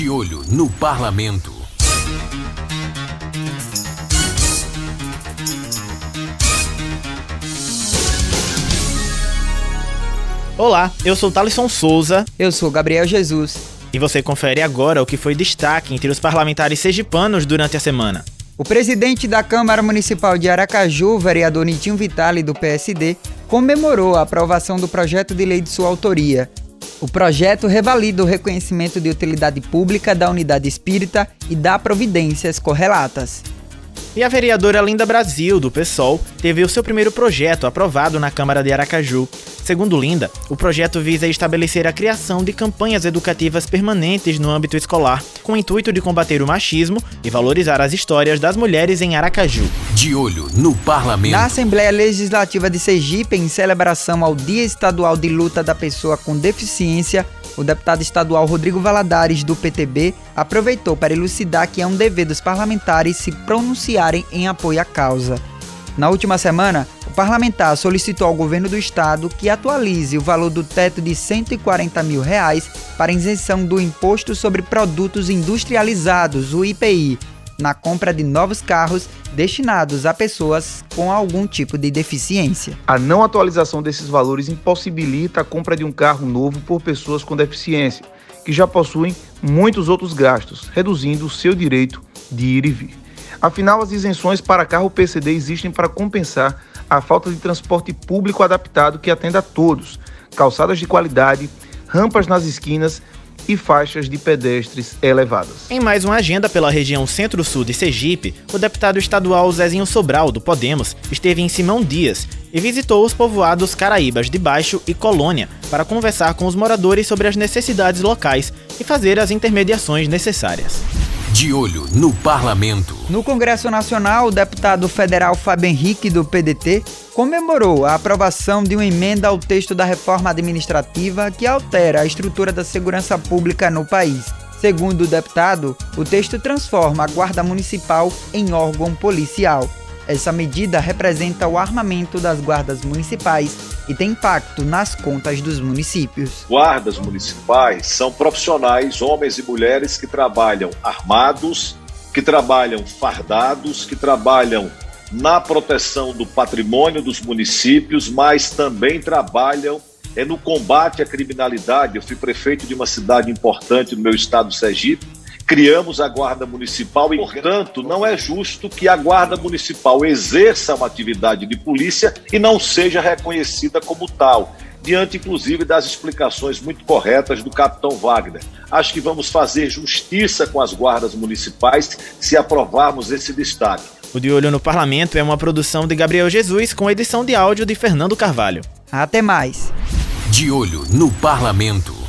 De olho no parlamento. Olá, eu sou Thalisson Souza. Eu sou Gabriel Jesus. E você confere agora o que foi destaque entre os parlamentares sergipanos durante a semana. O presidente da Câmara Municipal de Aracaju, vereador Nitinho Vitale, do PSD, comemorou a aprovação do projeto de lei de sua autoria. O projeto revalida o reconhecimento de utilidade pública da unidade espírita e dá providências correlatas. E a vereadora Linda Brasil, do PSOL, teve o seu primeiro projeto aprovado na Câmara de Aracaju. Segundo Linda, o projeto visa estabelecer a criação de campanhas educativas permanentes no âmbito escolar, com o intuito de combater o machismo e valorizar as histórias das mulheres em Aracaju. De olho no parlamento. Na Assembleia Legislativa de Sergipe, em celebração ao Dia Estadual de Luta da Pessoa com Deficiência, o deputado estadual Rodrigo Valadares, do PTB, aproveitou para elucidar que é um dever dos parlamentares se em apoio à causa. Na última semana, o parlamentar solicitou ao governo do estado que atualize o valor do teto de 140 mil reais para isenção do Imposto sobre Produtos Industrializados, o IPI, na compra de novos carros destinados a pessoas com algum tipo de deficiência. A não atualização desses valores impossibilita a compra de um carro novo por pessoas com deficiência, que já possuem muitos outros gastos, reduzindo o seu direito de ir e vir. Afinal, as isenções para carro PCD existem para compensar a falta de transporte público adaptado que atenda a todos, calçadas de qualidade, rampas nas esquinas e faixas de pedestres elevadas. Em mais uma agenda pela região Centro-Sul de Sergipe, o deputado estadual Zezinho Sobral, do Podemos, esteve em Simão Dias e visitou os povoados Caraíbas de Baixo e Colônia para conversar com os moradores sobre as necessidades locais e fazer as intermediações necessárias. De olho no parlamento. No Congresso Nacional, o deputado federal Fábio Henrique, do PDT, comemorou a aprovação de uma emenda ao texto da reforma administrativa que altera a estrutura da segurança pública no país. Segundo o deputado, o texto transforma a Guarda Municipal em órgão policial. Essa medida representa o armamento das guardas municipais e tem impacto nas contas dos municípios. Guardas municipais são profissionais, homens e mulheres que trabalham armados, que trabalham fardados, que trabalham na proteção do patrimônio dos municípios, mas também trabalham é no combate à criminalidade. Eu fui prefeito de uma cidade importante no meu estado, Sergipe, criamos a Guarda Municipal e, portanto, não é justo que a Guarda Municipal exerça uma atividade de polícia e não seja reconhecida como tal, diante, inclusive, das explicações muito corretas do capitão Wagner. Acho que vamos fazer justiça com as guardas municipais se aprovarmos esse destaque. O De Olho no Parlamento é uma produção de Gabriel Jesus com edição de áudio de Fernando Carvalho. Até mais. De Olho no Parlamento.